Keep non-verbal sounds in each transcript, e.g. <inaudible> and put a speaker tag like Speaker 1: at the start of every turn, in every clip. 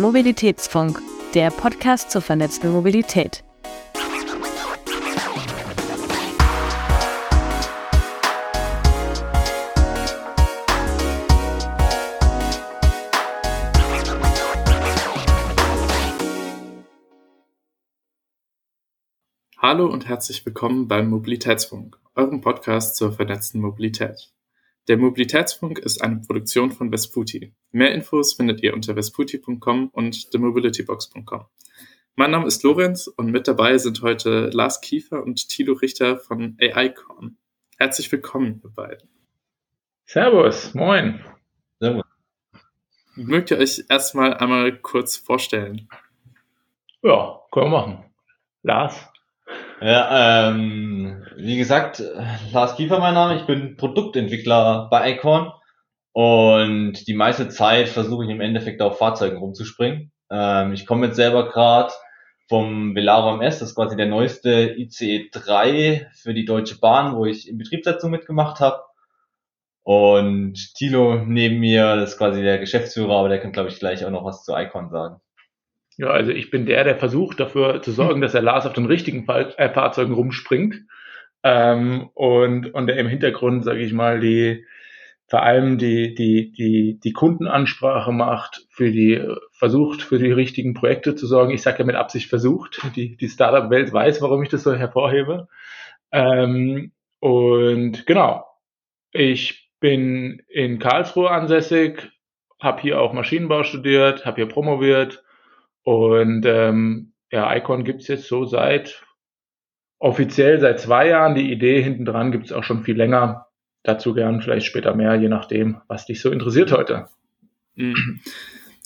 Speaker 1: Mobilitätsfunk, der Podcast zur vernetzten Mobilität.
Speaker 2: Hallo und herzlich willkommen beim Mobilitätsfunk, eurem Podcast zur vernetzten Mobilität. Der Mobilitätsfunk ist eine Produktion von Vesputi. Mehr Infos findet ihr unter vesputi.com und themobilitybox.com. Mein Name ist Lorenz und mit dabei sind heute Lars Kiefer und Thilo Richter von AICON. Herzlich willkommen, ihr beiden.
Speaker 3: Servus, moin.
Speaker 2: Servus. Mögt ihr euch erstmal einmal kurz vorstellen?
Speaker 3: Ja, können wir machen. Lars?
Speaker 4: Ja, ähm, wie gesagt, Lars Kiefer mein Name, ich bin Produktentwickler bei Icon und die meiste Zeit versuche ich im Endeffekt auf Fahrzeugen rumzuspringen. Ähm, ich komme jetzt selber gerade vom Velaro MS, das ist quasi der neueste ICE 3 für die Deutsche Bahn, wo ich in Betriebssetzung mitgemacht habe. Und Tilo neben mir, das ist quasi der Geschäftsführer, aber der kann, glaube ich, gleich auch noch was zu Icon sagen.
Speaker 3: Ja, also ich bin der, der versucht dafür zu sorgen, dass der Lars auf den richtigen Fahr äh, Fahrzeugen rumspringt. Ähm, und, und der im Hintergrund, sage ich mal, die vor allem die, die, die, die Kundenansprache macht, für die, versucht, für die richtigen Projekte zu sorgen. Ich sage ja mit Absicht versucht. Die, die Startup-Welt weiß, warum ich das so hervorhebe. Ähm, und genau, ich bin in Karlsruhe ansässig, habe hier auch Maschinenbau studiert, habe hier promoviert, und ähm, ja, Icon gibt's jetzt so seit offiziell seit zwei Jahren. Die Idee hinten dran gibt's auch schon viel länger. Dazu gern vielleicht später mehr, je nachdem, was dich so interessiert heute.
Speaker 2: Mhm.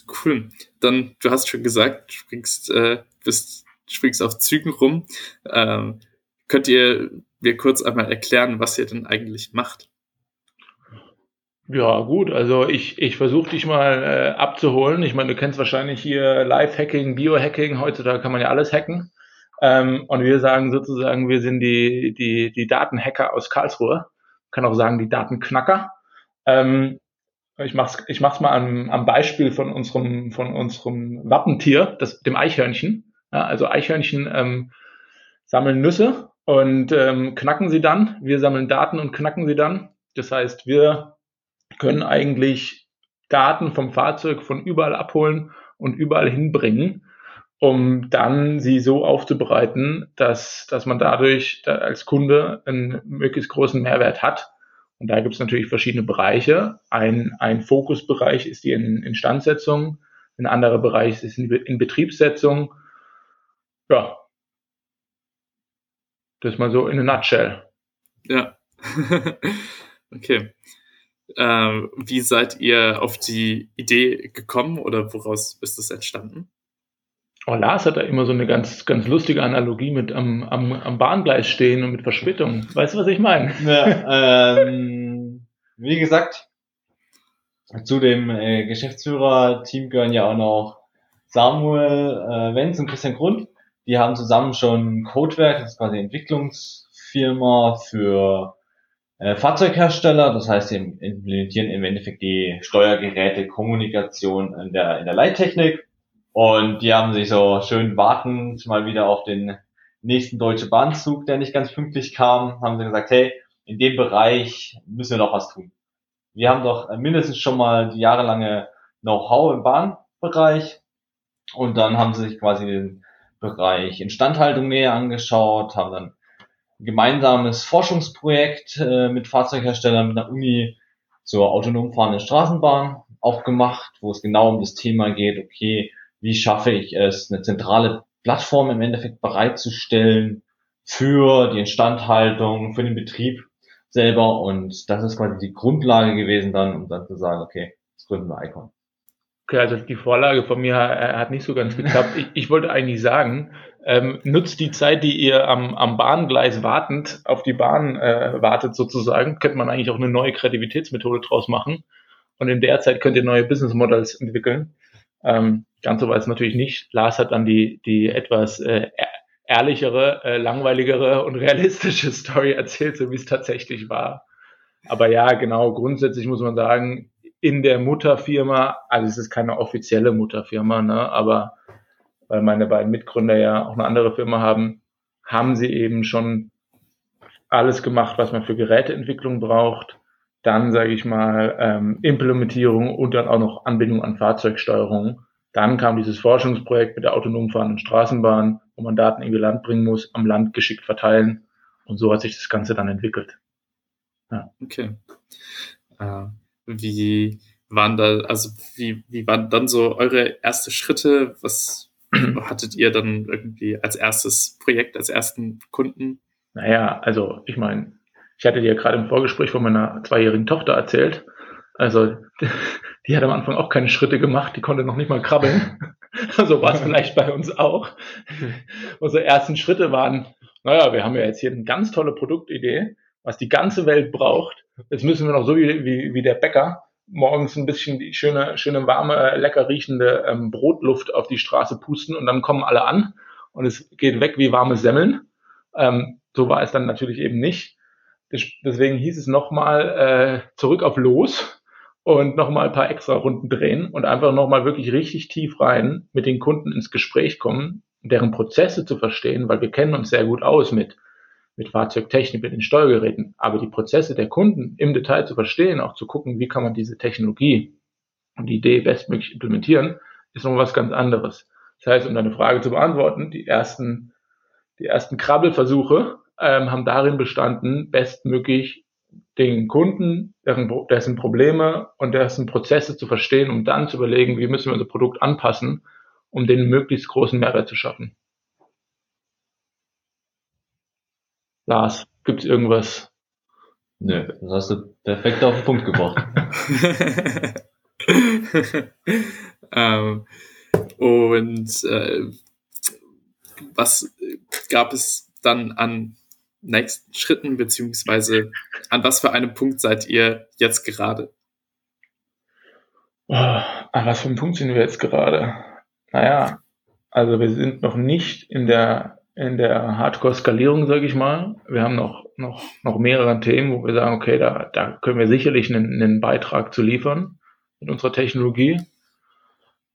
Speaker 2: Cool. Dann, du hast schon gesagt, springst, äh, bist, springst auf Zügen rum. Ähm, könnt ihr mir kurz einmal erklären, was ihr denn eigentlich macht?
Speaker 3: Ja, gut, also ich, ich versuche dich mal äh, abzuholen. Ich meine, du kennst wahrscheinlich hier Live-Hacking, Biohacking, heutzutage kann man ja alles hacken. Ähm, und wir sagen sozusagen, wir sind die, die, die Datenhacker aus Karlsruhe. kann auch sagen, die Datenknacker. Ähm, ich mach's, ich mach's mal am, am Beispiel von unserem, von unserem Wappentier, das, dem Eichhörnchen. Ja, also Eichhörnchen ähm, sammeln Nüsse und ähm, knacken sie dann. Wir sammeln Daten und knacken sie dann. Das heißt, wir können eigentlich Daten vom Fahrzeug von überall abholen und überall hinbringen, um dann sie so aufzubereiten, dass, dass man dadurch da als Kunde einen möglichst großen Mehrwert hat. Und da gibt es natürlich verschiedene Bereiche. Ein, ein Fokusbereich ist die Instandsetzung, ein anderer Bereich ist in, in Betriebssetzung. Ja, das mal so in a nutshell.
Speaker 2: Ja. <laughs> okay. Ähm, wie seid ihr auf die Idee gekommen oder woraus ist es entstanden?
Speaker 3: Oh, Lars hat da immer so eine ganz, ganz lustige Analogie mit am, am, am Bahngleis stehen und mit Verspätung. Weißt du, was ich meine?
Speaker 4: Ja, ähm, wie gesagt, zu dem äh, Geschäftsführerteam gehören ja auch noch Samuel äh, Wenz und Christian Grund. Die haben zusammen schon Codewerk, das ist quasi eine Entwicklungsfirma für äh, Fahrzeughersteller, das heißt, sie implementieren im Endeffekt die Steuergeräte, Kommunikation in der, in der Leittechnik und die haben sich so schön wartend mal wieder auf den nächsten Deutsche Bahnzug, der nicht ganz pünktlich kam, haben sie gesagt, hey, in dem Bereich müssen wir noch was tun. Wir haben doch mindestens schon mal die jahrelange Know-how im Bahnbereich und dann haben sie sich quasi den Bereich Instandhaltung näher angeschaut, haben dann gemeinsames Forschungsprojekt äh, mit Fahrzeugherstellern mit der Uni zur autonom fahrenden Straßenbahn auch gemacht, wo es genau um das Thema geht, okay, wie schaffe ich es, eine zentrale Plattform im Endeffekt bereitzustellen für die Instandhaltung, für den Betrieb selber und das ist quasi die Grundlage gewesen dann, um dann zu sagen, okay, jetzt gründen wir Icon.
Speaker 3: Okay, also die Vorlage von mir hat nicht so ganz geklappt. Ich, ich wollte eigentlich sagen, ähm, nutzt die Zeit, die ihr am, am Bahngleis wartend auf die Bahn äh, wartet sozusagen, könnte man eigentlich auch eine neue Kreativitätsmethode draus machen. Und in der Zeit könnt ihr neue Business Models entwickeln. Ähm, ganz so war es natürlich nicht. Lars hat dann die, die etwas äh, ehrlichere, äh, langweiligere und realistische <laughs> Story erzählt, so wie es tatsächlich war. Aber ja, genau, grundsätzlich muss man sagen, in der Mutterfirma, also es ist keine offizielle Mutterfirma, ne, aber weil meine beiden Mitgründer ja auch eine andere Firma haben, haben sie eben schon alles gemacht, was man für Geräteentwicklung braucht. Dann, sage ich mal, ähm, Implementierung und dann auch noch Anbindung an Fahrzeugsteuerung. Dann kam dieses Forschungsprojekt mit der autonom fahrenden Straßenbahn, wo man Daten in die Land bringen muss, am Land geschickt verteilen. Und so hat sich das Ganze dann entwickelt.
Speaker 2: Ja. Okay. Äh, wie waren da, also wie, wie waren dann so eure erste Schritte? Was <clears throat> hattet ihr dann irgendwie als erstes Projekt, als ersten Kunden?
Speaker 3: Naja, also ich meine, ich hatte dir gerade im Vorgespräch von meiner zweijährigen Tochter erzählt. Also <laughs> die hat am Anfang auch keine Schritte gemacht, die konnte noch nicht mal krabbeln. <laughs> so war es vielleicht bei uns auch. <laughs> Unsere ersten Schritte waren, naja, wir haben ja jetzt hier eine ganz tolle Produktidee, was die ganze Welt braucht. Jetzt müssen wir noch so wie, wie, wie der Bäcker morgens ein bisschen die schöne, schöne warme, lecker riechende ähm, Brotluft auf die Straße pusten und dann kommen alle an und es geht weg wie warme Semmeln. Ähm, so war es dann natürlich eben nicht. Deswegen hieß es nochmal äh, zurück auf los und nochmal ein paar extra Runden drehen und einfach nochmal wirklich richtig tief rein mit den Kunden ins Gespräch kommen, deren Prozesse zu verstehen, weil wir kennen uns sehr gut aus mit, mit Fahrzeugtechnik, mit den Steuergeräten. Aber die Prozesse der Kunden im Detail zu verstehen, auch zu gucken, wie kann man diese Technologie und die Idee bestmöglich implementieren, ist noch was ganz anderes. Das heißt, um deine Frage zu beantworten, die ersten, die ersten Krabbelversuche ähm, haben darin bestanden, bestmöglich den Kunden, deren, dessen Probleme und dessen Prozesse zu verstehen, um dann zu überlegen, wie müssen wir unser Produkt anpassen, um den möglichst großen Mehrwert zu schaffen. Lars, gibt es irgendwas?
Speaker 4: Nö, das hast du perfekt auf den Punkt gebracht. <laughs>
Speaker 2: ähm, und äh, was gab es dann an nächsten Schritten, beziehungsweise an was für einem Punkt seid ihr jetzt gerade?
Speaker 3: Oh, an was für einem Punkt sind wir jetzt gerade? Naja, also wir sind noch nicht in der in der Hardcore-Skalierung, sage ich mal. Wir haben noch, noch, noch mehrere Themen, wo wir sagen, okay, da, da können wir sicherlich einen, einen Beitrag zu liefern mit unserer Technologie.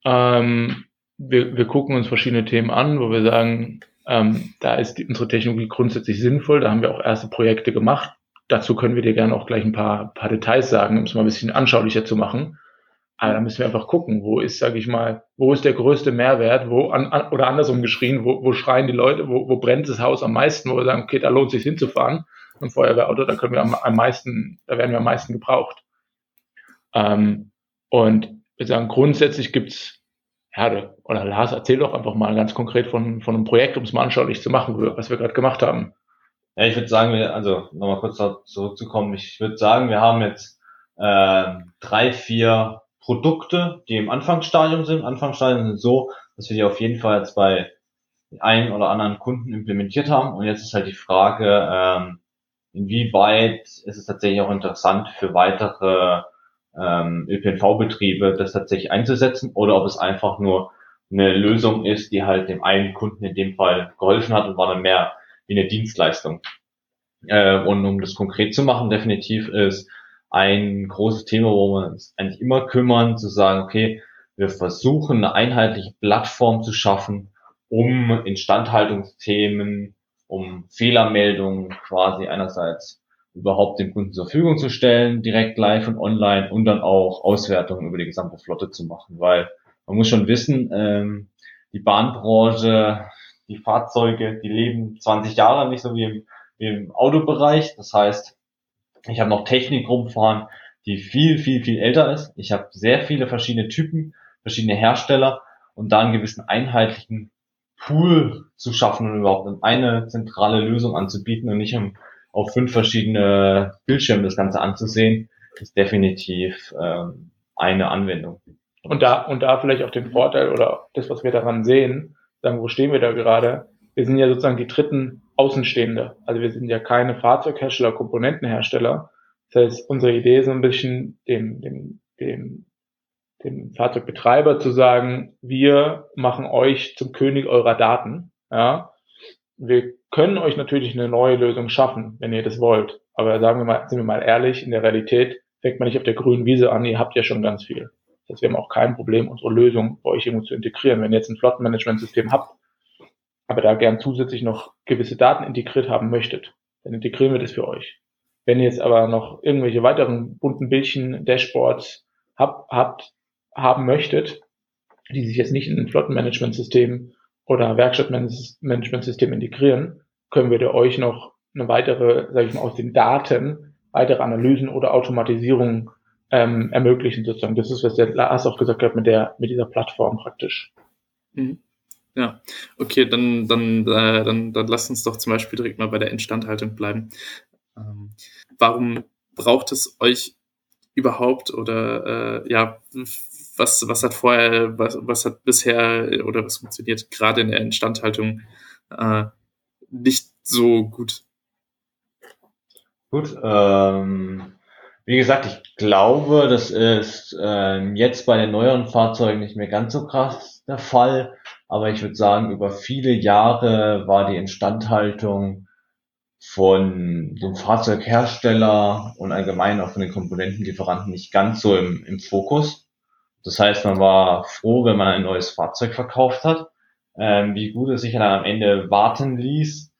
Speaker 3: Ähm, wir, wir gucken uns verschiedene Themen an, wo wir sagen, ähm, da ist die, unsere Technologie grundsätzlich sinnvoll. Da haben wir auch erste Projekte gemacht. Dazu können wir dir gerne auch gleich ein paar, paar Details sagen, um es mal ein bisschen anschaulicher zu machen. Aber da müssen wir einfach gucken, wo ist, sage ich mal, wo ist der größte Mehrwert, wo an, an, oder andersrum geschrien, wo, wo schreien die Leute, wo, wo brennt das Haus am meisten, wo wir sagen, okay, da lohnt sich hinzufahren. Ein Feuerwehrauto, da können wir am, am meisten, da werden wir am meisten gebraucht. Ähm, und wir sagen, grundsätzlich gibt's ja, oder Lars, erzähl doch einfach mal ganz konkret von, von einem Projekt, um es mal anschaulich zu machen, was wir gerade gemacht haben.
Speaker 4: Ja, ich würde sagen, wir, also nochmal kurz zurückzukommen, ich würde sagen, wir haben jetzt äh, drei, vier Produkte, die im Anfangsstadium sind. Anfangsstadium sind so, dass wir die auf jeden Fall jetzt bei einen oder anderen Kunden implementiert haben. Und jetzt ist halt die Frage, ähm, inwieweit ist es tatsächlich auch interessant für weitere ähm, ÖPNV-Betriebe das tatsächlich einzusetzen oder ob es einfach nur eine Lösung ist, die halt dem einen Kunden in dem Fall geholfen hat und war dann mehr wie eine Dienstleistung. Äh, und um das konkret zu machen, definitiv ist ein großes Thema, wo wir uns eigentlich immer kümmern, zu sagen, okay, wir versuchen eine einheitliche Plattform zu schaffen, um Instandhaltungsthemen, um Fehlermeldungen quasi einerseits überhaupt dem Kunden zur Verfügung zu stellen, direkt live und online und dann auch Auswertungen über die gesamte Flotte zu machen, weil man muss schon wissen, ähm, die Bahnbranche, die Fahrzeuge, die leben 20 Jahre nicht so wie im, wie im Autobereich. Das heißt, ich habe noch Technik rumfahren, die viel, viel, viel älter ist. Ich habe sehr viele verschiedene Typen, verschiedene Hersteller und da einen gewissen einheitlichen Pool zu schaffen und überhaupt eine zentrale Lösung anzubieten und nicht um auf fünf verschiedene Bildschirme das Ganze anzusehen, ist definitiv ähm, eine Anwendung.
Speaker 3: Und da, und da vielleicht auch den Vorteil oder das, was wir daran sehen, sagen, wo stehen wir da gerade? Wir sind ja sozusagen die dritten Außenstehende. Also wir sind ja keine Fahrzeughersteller, Komponentenhersteller. Das heißt, unsere Idee ist so ein bisschen dem, dem, dem, dem Fahrzeugbetreiber zu sagen, wir machen euch zum König eurer Daten. Ja, wir können euch natürlich eine neue Lösung schaffen, wenn ihr das wollt. Aber sagen wir mal, sind wir mal ehrlich, in der Realität fängt man nicht auf der grünen Wiese an, ihr habt ja schon ganz viel. Das heißt, wir haben auch kein Problem, unsere Lösung bei euch irgendwo zu integrieren. Wenn ihr jetzt ein Flottenmanagementsystem habt, aber da gern zusätzlich noch gewisse Daten integriert haben möchtet, dann integrieren wir das für euch. Wenn ihr jetzt aber noch irgendwelche weiteren bunten Bildchen, Dashboards habt, habt haben möchtet, die sich jetzt nicht in ein Flottenmanagementsystem oder Werkstattmanagementsystem integrieren, können wir euch noch eine weitere, sage ich mal, aus den Daten weitere Analysen oder Automatisierung ähm, ermöglichen sozusagen. Das ist, was der Lars auch gesagt hat mit der mit dieser Plattform praktisch.
Speaker 2: Mhm. Ja, okay, dann, dann, äh, dann, dann lasst uns doch zum Beispiel direkt mal bei der Instandhaltung bleiben. Ähm, warum braucht es euch überhaupt oder äh, ja, was, was hat vorher, was, was hat bisher oder was funktioniert gerade in der Instandhaltung äh, nicht so gut?
Speaker 4: Gut, ähm, wie gesagt, ich glaube, das ist ähm, jetzt bei den neueren Fahrzeugen nicht mehr ganz so krass der Fall, aber ich würde sagen, über viele Jahre war die Instandhaltung von dem Fahrzeughersteller und allgemein auch von den Komponentenlieferanten nicht ganz so im, im Fokus. Das heißt, man war froh, wenn man ein neues Fahrzeug verkauft hat. Ähm, wie gut es sich dann am Ende warten ließ,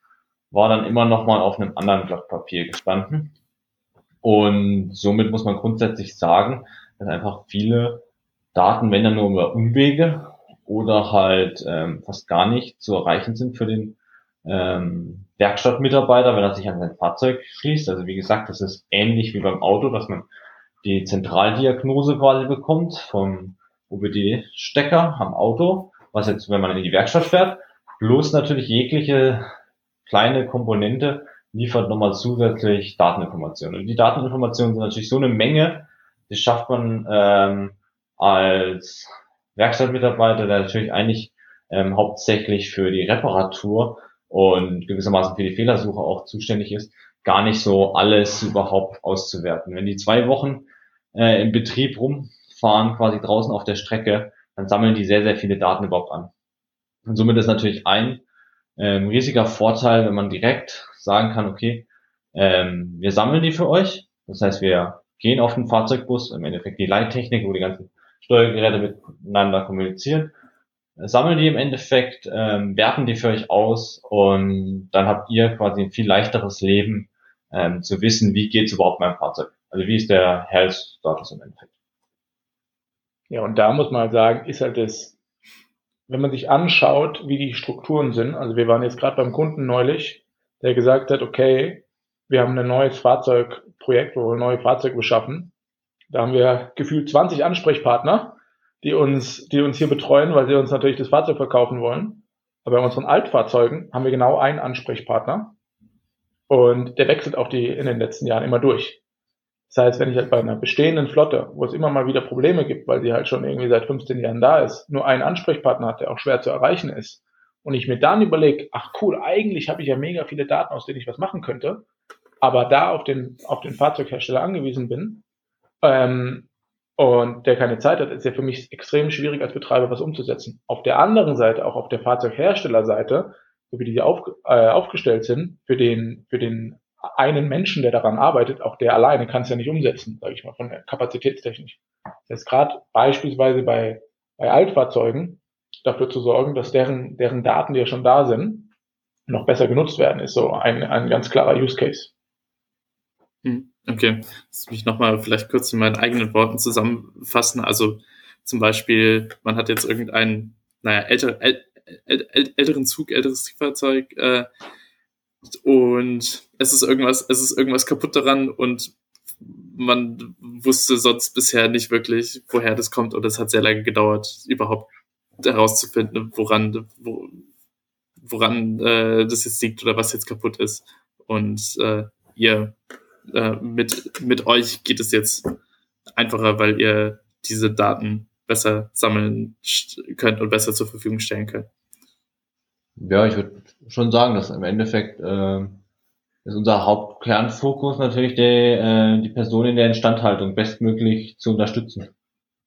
Speaker 4: war dann immer noch mal auf einem anderen Blatt Papier gestanden. Und somit muss man grundsätzlich sagen, dass einfach viele Daten, wenn dann nur über Umwege oder halt ähm, fast gar nicht zu erreichen sind für den ähm, Werkstattmitarbeiter, wenn er sich an sein Fahrzeug schließt. Also wie gesagt, das ist ähnlich wie beim Auto, dass man die Zentraldiagnose quasi bekommt vom OBD-Stecker am Auto, was jetzt, wenn man in die Werkstatt fährt, bloß natürlich jegliche kleine Komponente liefert nochmal zusätzlich Dateninformationen. Und die Dateninformationen sind natürlich so eine Menge, die schafft man ähm, als Werkstattmitarbeiter, der natürlich eigentlich ähm, hauptsächlich für die Reparatur und gewissermaßen für die Fehlersuche auch zuständig ist, gar nicht so alles überhaupt auszuwerten. Wenn die zwei Wochen äh, im Betrieb rumfahren, quasi draußen auf der Strecke, dann sammeln die sehr, sehr viele Daten überhaupt an. Und somit ist natürlich ein ähm, riesiger Vorteil, wenn man direkt sagen kann, okay, ähm, wir sammeln die für euch. Das heißt, wir gehen auf den Fahrzeugbus, im Endeffekt die Leittechnik, wo die ganzen Steuergeräte miteinander kommunizieren, sammeln die im Endeffekt, ähm, werten die für euch aus und dann habt ihr quasi ein viel leichteres Leben, ähm, zu wissen, wie geht's überhaupt meinem Fahrzeug. Also wie ist der Health Status im Endeffekt.
Speaker 3: Ja, und da muss man halt sagen, ist halt das, wenn man sich anschaut, wie die Strukturen sind, also wir waren jetzt gerade beim Kunden neulich, der gesagt hat, okay, wir haben ein neues Fahrzeugprojekt, wo wir neue Fahrzeuge beschaffen. Da haben wir gefühlt 20 Ansprechpartner, die uns, die uns hier betreuen, weil sie uns natürlich das Fahrzeug verkaufen wollen. Aber bei unseren Altfahrzeugen haben wir genau einen Ansprechpartner. Und der wechselt auch die in den letzten Jahren immer durch. Das heißt, wenn ich halt bei einer bestehenden Flotte, wo es immer mal wieder Probleme gibt, weil sie halt schon irgendwie seit 15 Jahren da ist, nur einen Ansprechpartner hat, der auch schwer zu erreichen ist, und ich mir dann überlege, ach cool, eigentlich habe ich ja mega viele Daten, aus denen ich was machen könnte, aber da auf den, auf den Fahrzeughersteller angewiesen bin, ähm, und der keine Zeit hat, ist ja für mich extrem schwierig als Betreiber was umzusetzen. Auf der anderen Seite, auch auf der Fahrzeugherstellerseite, so wie die auf, äh, aufgestellt sind, für den, für den einen Menschen, der daran arbeitet, auch der alleine kann es ja nicht umsetzen, sage ich mal, von der Kapazitätstechnik. Das heißt, gerade beispielsweise bei, bei Altfahrzeugen dafür zu sorgen, dass deren, deren Daten, die ja schon da sind, noch besser genutzt werden, ist so ein, ein ganz klarer Use Case.
Speaker 2: Hm, okay, lass mich nochmal vielleicht kurz in meinen eigenen Worten zusammenfassen. Also zum Beispiel, man hat jetzt irgendeinen, naja, älter, äl, äl, äl, älteren Zug, älteres Triebfahrzeug äh, und es ist irgendwas, es ist irgendwas kaputt daran und man wusste sonst bisher nicht wirklich, woher das kommt und es hat sehr lange gedauert, überhaupt herauszufinden, woran, wo, woran äh, das jetzt liegt oder was jetzt kaputt ist. Und äh, ihr äh, mit, mit euch geht es jetzt einfacher, weil ihr diese Daten besser sammeln könnt und besser zur Verfügung stellen könnt.
Speaker 4: Ja, ich würde schon sagen, dass im Endeffekt äh, ist unser Hauptkernfokus natürlich die, äh, die Person in der Instandhaltung bestmöglich zu unterstützen.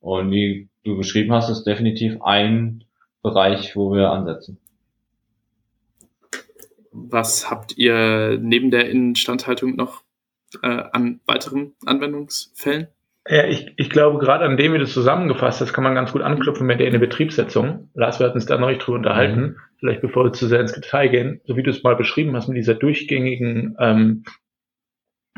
Speaker 4: Und wie du beschrieben hast, ist definitiv ein Bereich, wo wir ansetzen.
Speaker 2: Was habt ihr neben der Instandhaltung noch äh, an weiteren Anwendungsfällen?
Speaker 3: Ja, ich, ich glaube, gerade an dem, wie du es zusammengefasst hast, kann man ganz gut anknüpfen mit der in der Betriebssetzung. Lars, wir hatten uns da neulich drüber unterhalten. Mhm. Vielleicht bevor wir zu sehr ins Detail gehen, so wie du es mal beschrieben hast, mit dieser durchgängigen, ähm,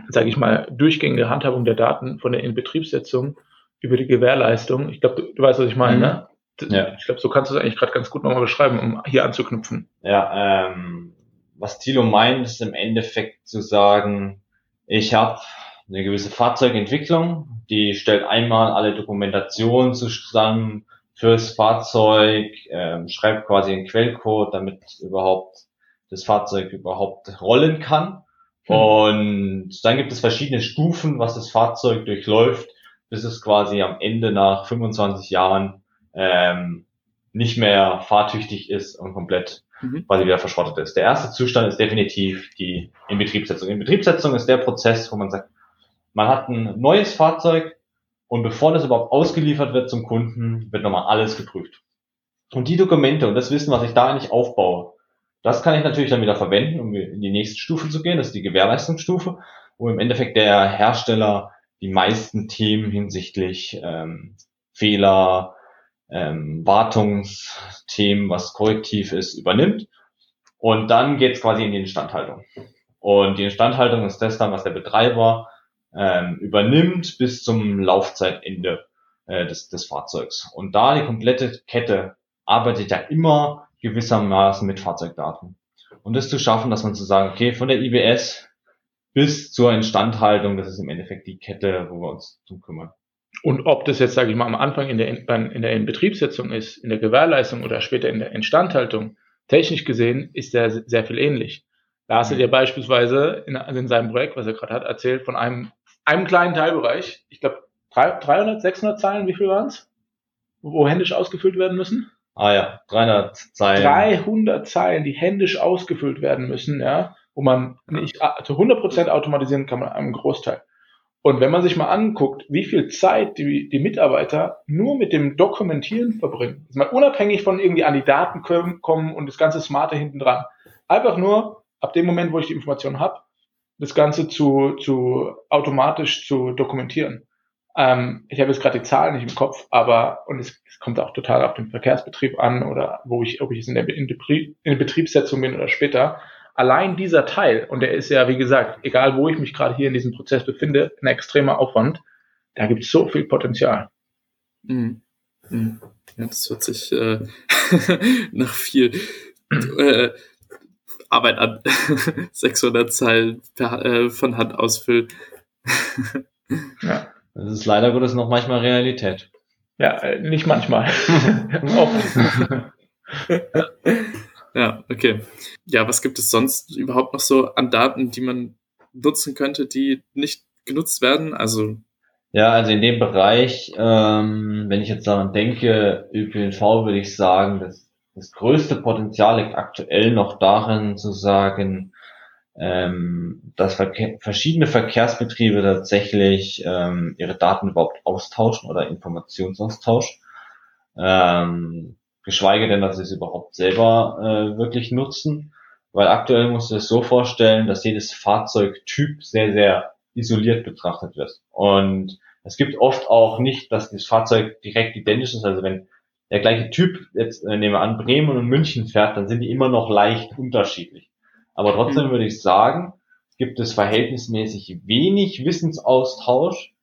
Speaker 3: sage ich mal, durchgängige Handhabung der Daten von der Inbetriebssetzung über die Gewährleistung. Ich glaube, du, du, weißt, was ich meine, mhm. ne? Ja. Ich glaube, so kannst du es eigentlich gerade ganz gut nochmal beschreiben, um hier anzuknüpfen.
Speaker 4: Ja, ähm, was Thilo meint, ist im Endeffekt zu sagen, ich habe eine gewisse Fahrzeugentwicklung, die stellt einmal alle Dokumentation zusammen fürs Fahrzeug, ähm, schreibt quasi einen Quellcode, damit überhaupt das Fahrzeug überhaupt rollen kann. Mhm. Und dann gibt es verschiedene Stufen, was das Fahrzeug durchläuft, bis es quasi am Ende nach 25 Jahren ähm, nicht mehr fahrtüchtig ist und komplett mhm. quasi wieder verschrottet ist. Der erste Zustand ist definitiv die Inbetriebssetzung. Inbetriebssetzung ist der Prozess, wo man sagt, man hat ein neues Fahrzeug und bevor das überhaupt ausgeliefert wird zum Kunden, wird nochmal alles geprüft. Und die Dokumente und das Wissen, was ich da eigentlich aufbaue, das kann ich natürlich dann wieder verwenden, um in die nächste Stufe zu gehen. Das ist die Gewährleistungsstufe, wo im Endeffekt der Hersteller die meisten Themen hinsichtlich ähm, Fehler, ähm, Wartungsthemen, was korrektiv ist, übernimmt. Und dann geht's quasi in die Instandhaltung. Und die Instandhaltung ist das dann, was der Betreiber ähm, übernimmt bis zum Laufzeitende äh, des, des Fahrzeugs. Und da die komplette Kette arbeitet ja immer gewissermaßen mit Fahrzeugdaten. Und das zu schaffen, dass man zu sagen, okay, von der IBS bis zur Instandhaltung, das ist im Endeffekt die Kette, wo wir uns drum kümmern.
Speaker 3: Und ob das jetzt, sage ich mal, am Anfang in der, in der Inbetriebssetzung ist, in der Gewährleistung oder später in der Instandhaltung, technisch gesehen ist der sehr viel ähnlich. Da hast du dir beispielsweise in, in seinem Projekt, was er gerade hat, erzählt von einem einem kleinen Teilbereich, ich glaube 300, 600 Zeilen, wie viel waren es? Wo händisch ausgefüllt werden müssen?
Speaker 4: Ah ja, 300 Zeilen.
Speaker 3: 300 Zeilen, die händisch ausgefüllt werden müssen, ja, wo man nicht zu 100% automatisieren kann, man einen Großteil. Und wenn man sich mal anguckt, wie viel Zeit die, die Mitarbeiter nur mit dem Dokumentieren verbringen, ist mal unabhängig von irgendwie an die Daten kommen und das ganze Smarte hinten dran. Einfach nur ab dem Moment, wo ich die Information habe, das Ganze zu, zu automatisch zu dokumentieren. Ähm, ich habe jetzt gerade die Zahlen nicht im Kopf, aber und es, es, kommt auch total auf den Verkehrsbetrieb an oder wo ich, ob ich es in der, in der Betriebssetzung bin oder später. Allein dieser Teil, und der ist ja, wie gesagt, egal wo ich mich gerade hier in diesem Prozess befinde, ein extremer Aufwand, da gibt es so viel Potenzial.
Speaker 2: Mhm. Mhm. Ja, das hört sich äh, <laughs> nach viel äh, Arbeit an <laughs> 600 Zeilen per, äh, von Hand ausfüllen.
Speaker 4: ja. Das ist leider Gottes noch manchmal Realität.
Speaker 3: Ja, äh, nicht manchmal. <laughs>
Speaker 2: ja, okay. Ja, was gibt es sonst überhaupt noch so an Daten, die man nutzen könnte, die nicht genutzt werden? Also
Speaker 4: ja, also in dem Bereich, ähm, wenn ich jetzt daran denke, ÖPNV würde ich sagen, dass das größte Potenzial liegt aktuell noch darin zu sagen, ähm, dass Verkehr, verschiedene Verkehrsbetriebe tatsächlich ähm, ihre Daten überhaupt austauschen oder Informationsaustausch. Ähm, geschweige denn, dass sie es überhaupt selber äh, wirklich nutzen. Weil aktuell musst du es so vorstellen, dass jedes Fahrzeugtyp sehr, sehr isoliert betrachtet wird. Und es gibt oft auch nicht, dass das Fahrzeug direkt identisch ist. Also wenn der gleiche Typ, jetzt äh, nehmen wir an, Bremen und München fährt, dann sind die immer noch leicht unterschiedlich. Aber trotzdem mhm. würde ich sagen, gibt es verhältnismäßig wenig Wissensaustausch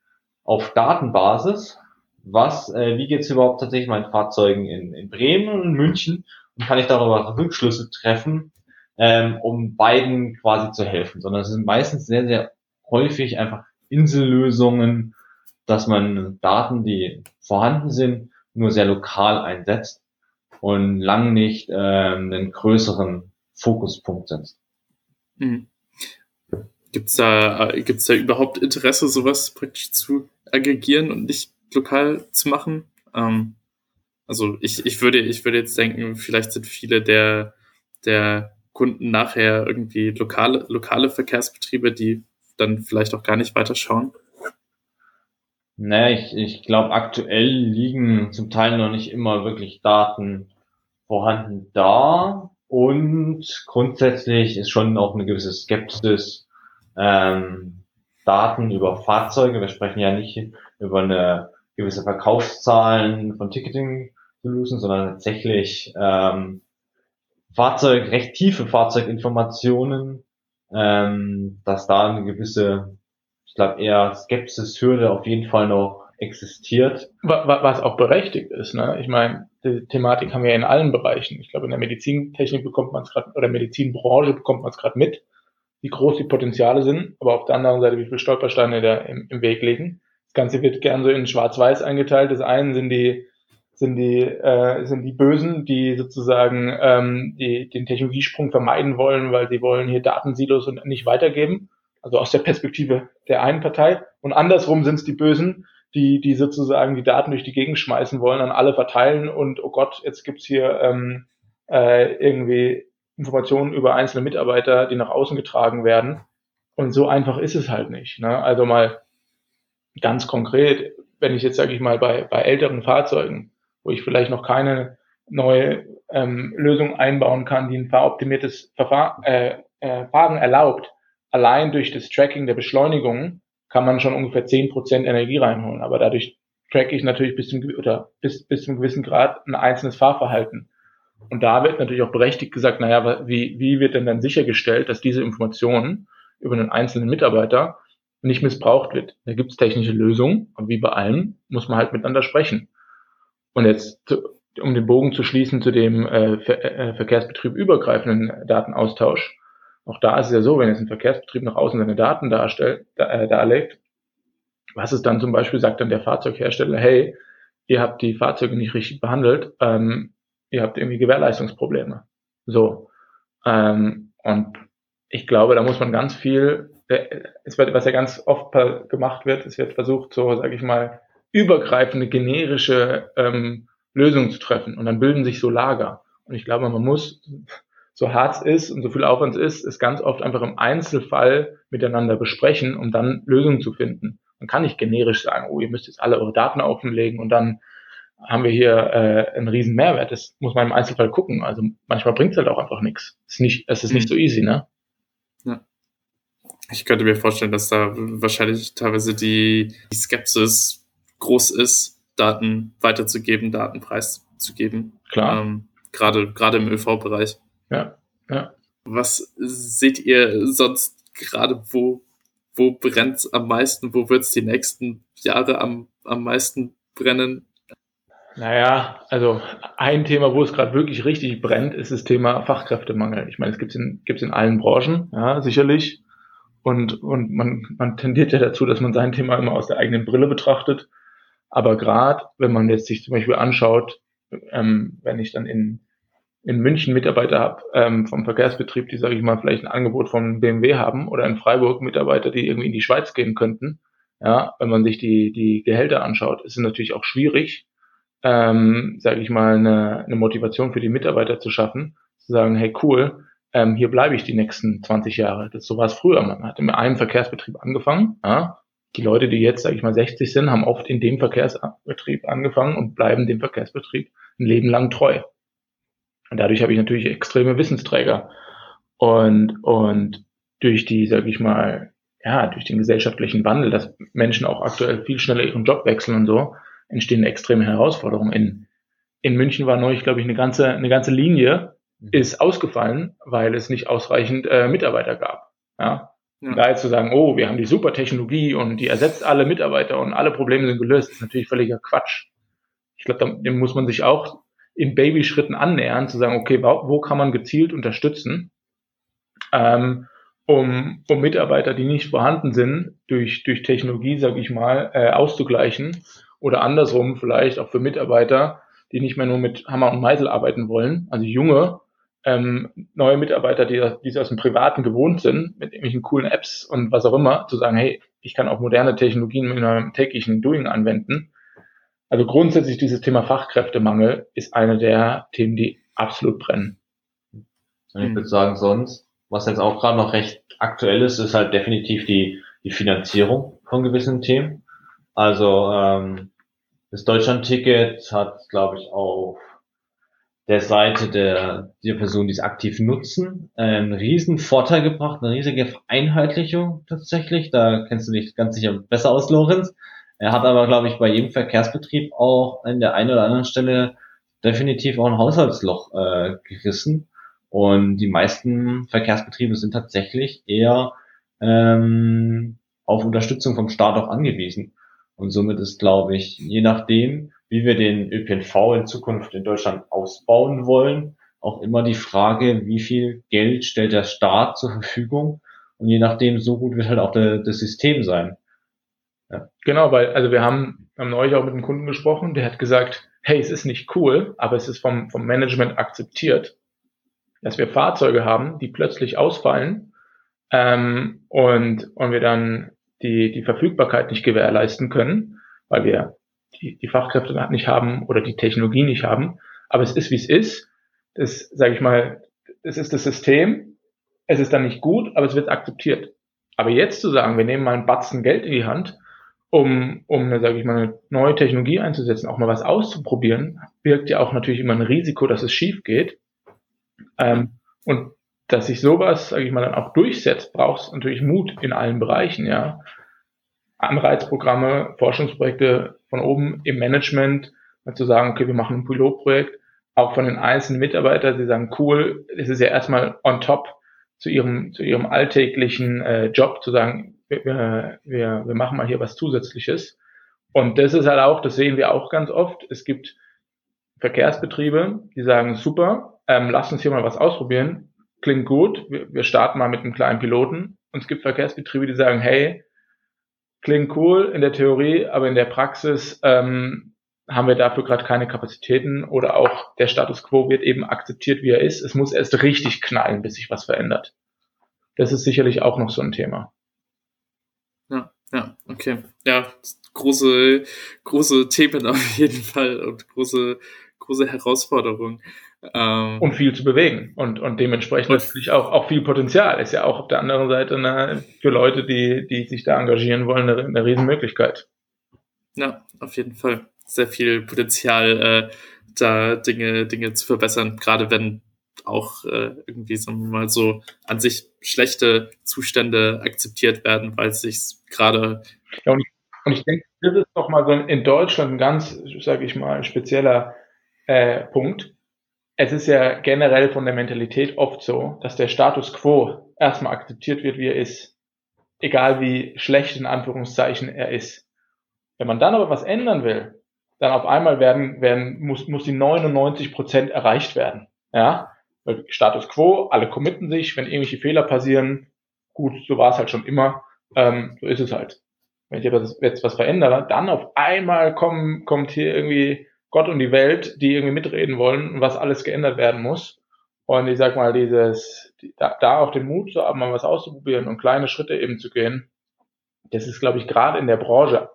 Speaker 4: auf Datenbasis. Was, äh, wie geht es überhaupt tatsächlich meinen Fahrzeugen in, in Bremen und München und kann ich darüber Rückschlüsse treffen, ähm, um beiden quasi zu helfen, sondern es sind meistens sehr, sehr häufig einfach Insellösungen, dass man Daten, die vorhanden sind, nur sehr lokal einsetzt und lang nicht ähm, einen größeren Fokuspunkt setzt.
Speaker 2: Mhm. Gibt's da, gibt's da überhaupt Interesse, sowas praktisch zu aggregieren und nicht lokal zu machen? Ähm, also ich, ich würde, ich würde jetzt denken, vielleicht sind viele der, der Kunden nachher irgendwie lokale, lokale Verkehrsbetriebe, die dann vielleicht auch gar nicht weiter schauen.
Speaker 4: Naja, ich, ich glaube, aktuell liegen zum Teil noch nicht immer wirklich Daten vorhanden da und grundsätzlich ist schon auch eine gewisse Skepsis ähm, Daten über Fahrzeuge. Wir sprechen ja nicht über eine gewisse Verkaufszahlen von Ticketing Solutions, sondern tatsächlich ähm, Fahrzeug, recht tiefe Fahrzeuginformationen, ähm, dass da eine gewisse, ich glaube eher Skepsis-Hürde auf jeden Fall noch existiert.
Speaker 3: Was auch berechtigt ist. Ne? Ich meine, die Thematik haben wir in allen Bereichen. Ich glaube, in der Medizintechnik bekommt man es gerade, oder Medizinbranche bekommt man es gerade mit, wie groß die Potenziale sind, aber auf der anderen Seite, wie viele Stolpersteine da im, im Weg liegen. Das Ganze wird gern so in Schwarz-Weiß eingeteilt. Das eine sind die sind die äh, sind die Bösen, die sozusagen ähm, die, den Technologiesprung vermeiden wollen, weil sie wollen hier Datensilos und nicht weitergeben. Also aus der Perspektive der einen Partei. Und andersrum sind es die Bösen, die die sozusagen die Daten durch die Gegend schmeißen wollen, an alle verteilen und oh Gott, jetzt gibt's hier ähm, äh, irgendwie Informationen über einzelne Mitarbeiter, die nach außen getragen werden. Und so einfach ist es halt nicht. Ne? Also mal ganz konkret, wenn ich jetzt, sage ich mal, bei, bei älteren Fahrzeugen, wo ich vielleicht noch keine neue ähm, Lösung einbauen kann, die ein fahroptimiertes Verfahren, äh, äh, Fahren erlaubt, allein durch das Tracking der Beschleunigung kann man schon ungefähr zehn Prozent Energie reinholen. Aber dadurch track ich natürlich bis zum, oder bis, bis zum gewissen Grad ein einzelnes Fahrverhalten. Und da wird natürlich auch berechtigt gesagt, naja, wie, wie wird denn dann sichergestellt, dass diese Informationen über einen einzelnen Mitarbeiter nicht missbraucht wird. Da gibt es technische Lösungen und wie bei allem muss man halt miteinander sprechen. Und jetzt, um den Bogen zu schließen zu dem äh, Ver äh, Verkehrsbetrieb übergreifenden Datenaustausch, auch da ist es ja so, wenn jetzt ein Verkehrsbetrieb nach außen seine Daten darstellt, da, äh, darlegt, was ist dann zum Beispiel, sagt dann der Fahrzeughersteller, hey, ihr habt die Fahrzeuge nicht richtig behandelt, ähm, ihr habt irgendwie Gewährleistungsprobleme. So. Ähm, und ich glaube, da muss man ganz viel es wird, was ja ganz oft gemacht wird, es wird versucht, so, sage ich mal, übergreifende, generische ähm, Lösungen zu treffen. Und dann bilden sich so Lager. Und ich glaube, man muss, so hart es ist und so viel Aufwand es ist, es ganz oft einfach im Einzelfall miteinander besprechen, um dann Lösungen zu finden. Man kann nicht generisch sagen, oh, ihr müsst jetzt alle eure Daten offenlegen und dann haben wir hier äh, einen riesen Mehrwert. Das muss man im Einzelfall gucken. Also manchmal bringt es halt auch einfach nichts. Es ist nicht, es ist nicht so easy, ne?
Speaker 2: Ich könnte mir vorstellen, dass da wahrscheinlich teilweise die, die Skepsis groß ist, Daten weiterzugeben, Daten preiszugeben.
Speaker 3: Klar.
Speaker 2: Ähm, gerade, gerade im ÖV-Bereich.
Speaker 3: Ja, ja.
Speaker 2: Was seht ihr sonst gerade, wo, wo brennt am meisten? Wo wird es die nächsten Jahre am, am meisten brennen?
Speaker 3: Naja, also ein Thema, wo es gerade wirklich richtig brennt, ist das Thema Fachkräftemangel. Ich meine, es gibt es in, gibt's in allen Branchen, ja, sicherlich. Und, und man, man tendiert ja dazu, dass man sein Thema immer aus der eigenen Brille betrachtet. Aber gerade, wenn man jetzt sich zum Beispiel anschaut, ähm, wenn ich dann in, in München Mitarbeiter habe ähm, vom Verkehrsbetrieb, die, sage ich mal, vielleicht ein Angebot von BMW haben oder in Freiburg Mitarbeiter, die irgendwie in die Schweiz gehen könnten, ja, wenn man sich die, die Gehälter anschaut, ist es natürlich auch schwierig, ähm, sage ich mal, eine, eine Motivation für die Mitarbeiter zu schaffen, zu sagen, hey cool, ähm, hier bleibe ich die nächsten 20 Jahre. Das so war es früher. Man hat in einem Verkehrsbetrieb angefangen. Ja? Die Leute, die jetzt, sage ich mal, 60 sind, haben oft in dem Verkehrsbetrieb angefangen und bleiben dem Verkehrsbetrieb ein Leben lang treu. Und dadurch habe ich natürlich extreme Wissensträger. Und, und durch die, sage ich mal, ja, durch den gesellschaftlichen Wandel, dass Menschen auch aktuell viel schneller ihren Job wechseln und so, entstehen extreme Herausforderungen. In, in München war neulich, glaube ich, eine ganze, eine ganze Linie. Ist ausgefallen, weil es nicht ausreichend äh, Mitarbeiter gab. Ja? ja. Da jetzt zu sagen, oh, wir haben die super Technologie und die ersetzt alle Mitarbeiter und alle Probleme sind gelöst, ist natürlich völliger Quatsch. Ich glaube, dem muss man sich auch in Babyschritten annähern, zu sagen, okay, wo, wo kann man gezielt unterstützen, ähm, um, um Mitarbeiter, die nicht vorhanden sind, durch, durch Technologie, sage ich mal, äh, auszugleichen oder andersrum vielleicht auch für Mitarbeiter, die nicht mehr nur mit Hammer und Meisel arbeiten wollen, also junge, ähm, neue Mitarbeiter, die, die aus dem Privaten gewohnt sind, mit irgendwelchen coolen Apps und was auch immer, zu sagen, hey, ich kann auch moderne Technologien in meinem täglichen Doing anwenden. Also grundsätzlich dieses Thema Fachkräftemangel ist eine der Themen, die absolut brennen.
Speaker 4: Und ich würde sagen, sonst, was jetzt auch gerade noch recht aktuell ist, ist halt definitiv die, die Finanzierung von gewissen Themen. Also ähm, das Deutschland-Ticket hat, glaube ich, auf der Seite der, der Personen, die es aktiv nutzen, einen riesen Vorteil gebracht, eine riesige Vereinheitlichung tatsächlich. Da kennst du dich ganz sicher besser aus, Lorenz. Er hat aber, glaube ich, bei jedem Verkehrsbetrieb auch an der einen oder anderen Stelle definitiv auch ein Haushaltsloch äh, gerissen. Und die meisten Verkehrsbetriebe sind tatsächlich eher ähm, auf Unterstützung vom Staat auch angewiesen. Und somit ist, glaube ich, je nachdem, wie wir den ÖPNV in Zukunft in Deutschland ausbauen wollen, auch immer die Frage, wie viel Geld stellt der Staat zur Verfügung. Und je nachdem, so gut wird halt auch der, das System sein.
Speaker 3: Ja. Genau, weil, also wir haben, haben neulich auch mit einem Kunden gesprochen, der hat gesagt, hey, es ist nicht cool, aber es ist vom, vom Management akzeptiert, dass wir Fahrzeuge haben, die plötzlich ausfallen ähm, und, und wir dann die, die Verfügbarkeit nicht gewährleisten können, weil wir die, die Fachkräfte nicht haben oder die Technologie nicht haben. Aber es ist, wie es ist. Das, sage ich mal, es ist das System. Es ist dann nicht gut, aber es wird akzeptiert. Aber jetzt zu sagen, wir nehmen mal einen Batzen Geld in die Hand, um, um eine, sage ich mal, eine neue Technologie einzusetzen, auch mal was auszuprobieren, birgt ja auch natürlich immer ein Risiko, dass es schief geht. Ähm, und dass sich sowas, sage ich mal, dann auch durchsetzt, braucht es natürlich Mut in allen Bereichen, ja. Anreizprogramme, Forschungsprojekte von oben im Management, zu sagen, okay, wir machen ein Pilotprojekt, auch von den einzelnen Mitarbeitern, die sagen, cool, das ist ja erstmal on top zu ihrem, zu ihrem alltäglichen äh, Job, zu sagen, wir, wir, wir machen mal hier was Zusätzliches. Und das ist halt auch, das sehen wir auch ganz oft. Es gibt Verkehrsbetriebe, die sagen, super, ähm, lass uns hier mal was ausprobieren. Klingt gut, wir, wir starten mal mit einem kleinen Piloten. Und es gibt Verkehrsbetriebe, die sagen, hey, klingt cool in der Theorie, aber in der Praxis ähm, haben wir dafür gerade keine Kapazitäten oder auch der Status quo wird eben akzeptiert, wie er ist. Es muss erst richtig knallen, bis sich was verändert. Das ist sicherlich auch noch so ein Thema.
Speaker 2: Ja, ja, okay. Ja, große, große Themen auf jeden Fall und große, große Herausforderungen.
Speaker 3: Ähm, und viel zu bewegen und, und dementsprechend natürlich auch, auch viel Potenzial. Ist ja auch auf der anderen Seite eine, für Leute, die, die sich da engagieren wollen, eine, eine Riesenmöglichkeit.
Speaker 2: Ja, auf jeden Fall. Sehr viel Potenzial, äh, da Dinge, Dinge zu verbessern, gerade wenn auch äh, irgendwie, sagen wir mal, so an sich schlechte Zustände akzeptiert werden, weil es sich gerade.
Speaker 3: Ja, und ich, und ich denke, das ist doch mal so in Deutschland ein ganz, sage ich mal, spezieller äh, Punkt es ist ja generell von der Mentalität oft so, dass der Status quo erstmal akzeptiert wird, wie er ist. Egal wie schlecht in Anführungszeichen er ist. Wenn man dann aber was ändern will, dann auf einmal werden, werden, muss, muss die 99 Prozent erreicht werden. Ja? Weil Status quo, alle committen sich, wenn irgendwelche Fehler passieren, gut, so war es halt schon immer, ähm, so ist es halt. Wenn ich jetzt was verändere, dann auf einmal kommen, kommt hier irgendwie Gott und die Welt, die irgendwie mitreden wollen, was alles geändert werden muss. Und ich sag mal, dieses, da, da auch den Mut zu haben, mal was auszuprobieren und kleine Schritte eben zu gehen, das ist, glaube ich, gerade in der Branche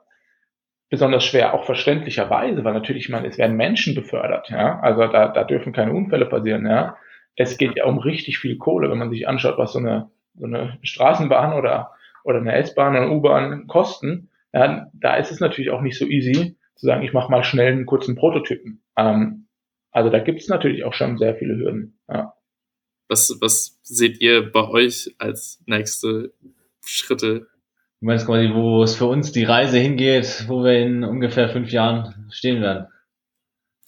Speaker 3: besonders schwer, auch verständlicherweise, weil natürlich, ich meine, es werden Menschen befördert, ja, also da, da dürfen keine Unfälle passieren, ja. Es geht ja um richtig viel Kohle, wenn man sich anschaut, was so eine, so eine Straßenbahn oder, oder eine S-Bahn oder eine U-Bahn kosten, ja, da ist es natürlich auch nicht so easy, zu sagen, ich mache mal schnell einen kurzen Prototypen. Ähm, also da gibt es natürlich auch schon sehr viele Hürden. Ja.
Speaker 2: Was, was seht ihr bei euch als nächste Schritte?
Speaker 4: Du meinst quasi, wo es für uns die Reise hingeht, wo wir in ungefähr fünf Jahren stehen werden?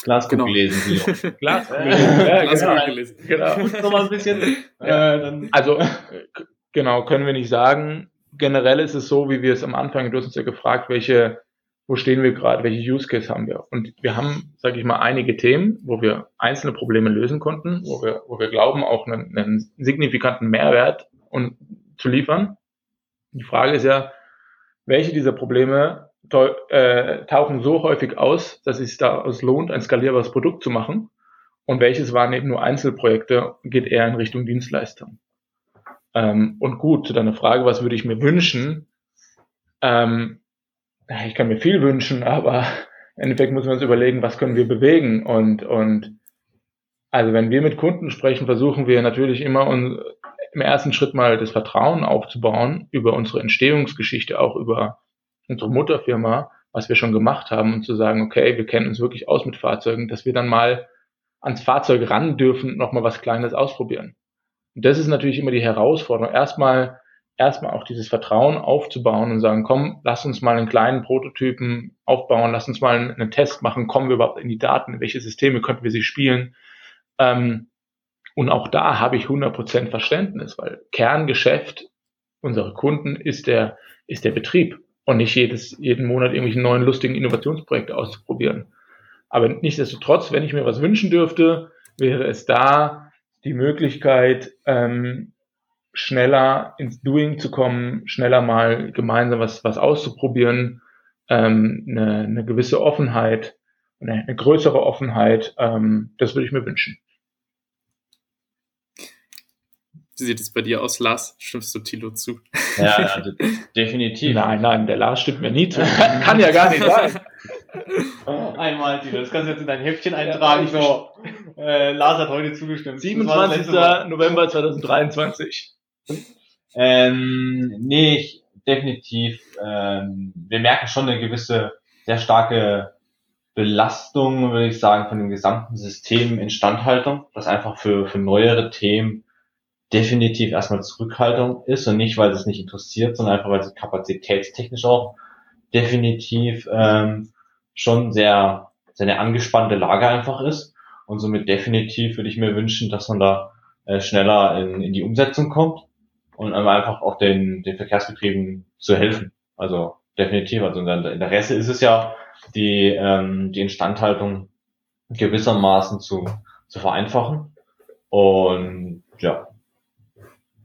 Speaker 3: Glaskugel genau. lesen.
Speaker 4: Glaskugel <laughs> lesen. ja, Glaskugel lesen. Genau. Noch mal ein bisschen. <laughs>
Speaker 3: Ja. Äh, also, genau, können wir nicht sagen. Generell ist es so, wie wir es am Anfang, du hast uns ja gefragt, welche wo stehen wir gerade, welche Use Case haben wir. Und wir haben, sage ich mal, einige Themen, wo wir einzelne Probleme lösen konnten, wo wir, wo wir glauben, auch einen, einen signifikanten Mehrwert und, zu liefern. Die Frage ist ja, welche dieser Probleme äh, tauchen so häufig aus, dass es daraus lohnt, ein skalierbares Produkt zu machen und welches waren eben nur Einzelprojekte, geht eher in Richtung Dienstleistung. Ähm, und gut, zu deiner Frage, was würde ich mir wünschen? Ähm, ich kann mir viel wünschen, aber im Endeffekt muss man uns überlegen, was können wir bewegen und, und also wenn wir mit Kunden sprechen, versuchen wir natürlich immer un, im ersten Schritt mal das Vertrauen aufzubauen über unsere Entstehungsgeschichte, auch über unsere Mutterfirma, was wir schon gemacht haben und zu sagen, okay, wir kennen uns wirklich aus mit Fahrzeugen, dass wir dann mal ans Fahrzeug ran dürfen, nochmal was Kleines ausprobieren. Und das ist natürlich immer die Herausforderung. Erstmal, erstmal auch dieses Vertrauen aufzubauen und sagen, komm, lass uns mal einen kleinen Prototypen aufbauen, lass uns mal einen Test machen, kommen wir überhaupt in die Daten, welche Systeme könnten wir sie spielen. Ähm, und auch da habe ich 100% Verständnis, weil Kerngeschäft unserer Kunden ist der, ist der Betrieb und nicht jedes, jeden Monat irgendwelche neuen lustigen Innovationsprojekte auszuprobieren. Aber nichtsdestotrotz, wenn ich mir was wünschen dürfte, wäre es da die Möglichkeit, ähm, schneller ins Doing zu kommen, schneller mal gemeinsam was, was auszuprobieren, ähm, eine, eine gewisse Offenheit, eine, eine größere Offenheit, ähm, das würde ich mir wünschen.
Speaker 2: Wie sieht es bei dir aus, Lars? Stimmst du Tilo zu?
Speaker 4: Ja, <laughs> also definitiv.
Speaker 3: Nein, nein, der Lars stimmt mir nie zu. <laughs> Kann ja gar nicht sein.
Speaker 4: Einmal, Tilo, das kannst du jetzt in dein Heftchen eintragen. so, äh, Lars hat heute zugestimmt.
Speaker 3: 27. November 2023.
Speaker 4: Ähm, nee, ich, definitiv. Ähm, wir merken schon eine gewisse, sehr starke Belastung, würde ich sagen, von dem gesamten System Instandhaltung, das einfach für, für neuere Themen definitiv erstmal Zurückhaltung ist und nicht, weil es nicht interessiert, sondern einfach, weil es kapazitätstechnisch auch definitiv ähm, schon sehr, sehr eine angespannte Lage einfach ist. Und somit definitiv würde ich mir wünschen, dass man da äh, schneller in, in die Umsetzung kommt und einfach auch den, den Verkehrsbetrieben zu helfen. Also definitiv. Also in der Interesse ist es ja, die, ähm, die Instandhaltung gewissermaßen zu, zu vereinfachen. Und ja,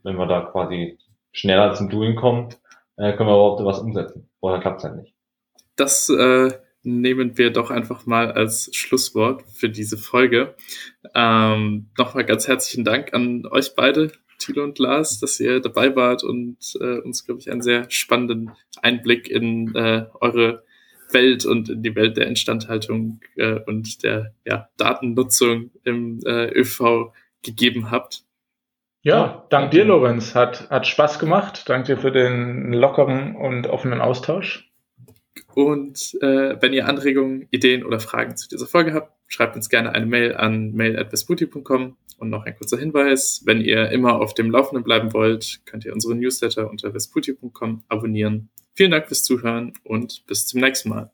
Speaker 4: wenn wir da quasi schneller zum Doing kommen, äh, können wir überhaupt was umsetzen. Vorher klappt es halt nicht.
Speaker 2: Das äh, nehmen wir doch einfach mal als Schlusswort für diese Folge. Ähm, Nochmal ganz herzlichen Dank an euch beide, Thilo und Lars, dass ihr dabei wart und äh, uns, glaube ich, einen sehr spannenden Einblick in äh, eure Welt und in die Welt der Instandhaltung äh, und der ja, Datennutzung im äh, ÖV gegeben habt.
Speaker 3: Ja, dank dir, Lorenz. Hat, hat Spaß gemacht. Danke dir für den lockeren und offenen Austausch.
Speaker 2: Und äh, wenn ihr Anregungen, Ideen oder Fragen zu dieser Folge habt, schreibt uns gerne eine Mail an mail.vesputi.com. Und noch ein kurzer Hinweis, wenn ihr immer auf dem Laufenden bleiben wollt, könnt ihr unsere Newsletter unter vesputi.com abonnieren. Vielen Dank fürs Zuhören und bis zum nächsten Mal.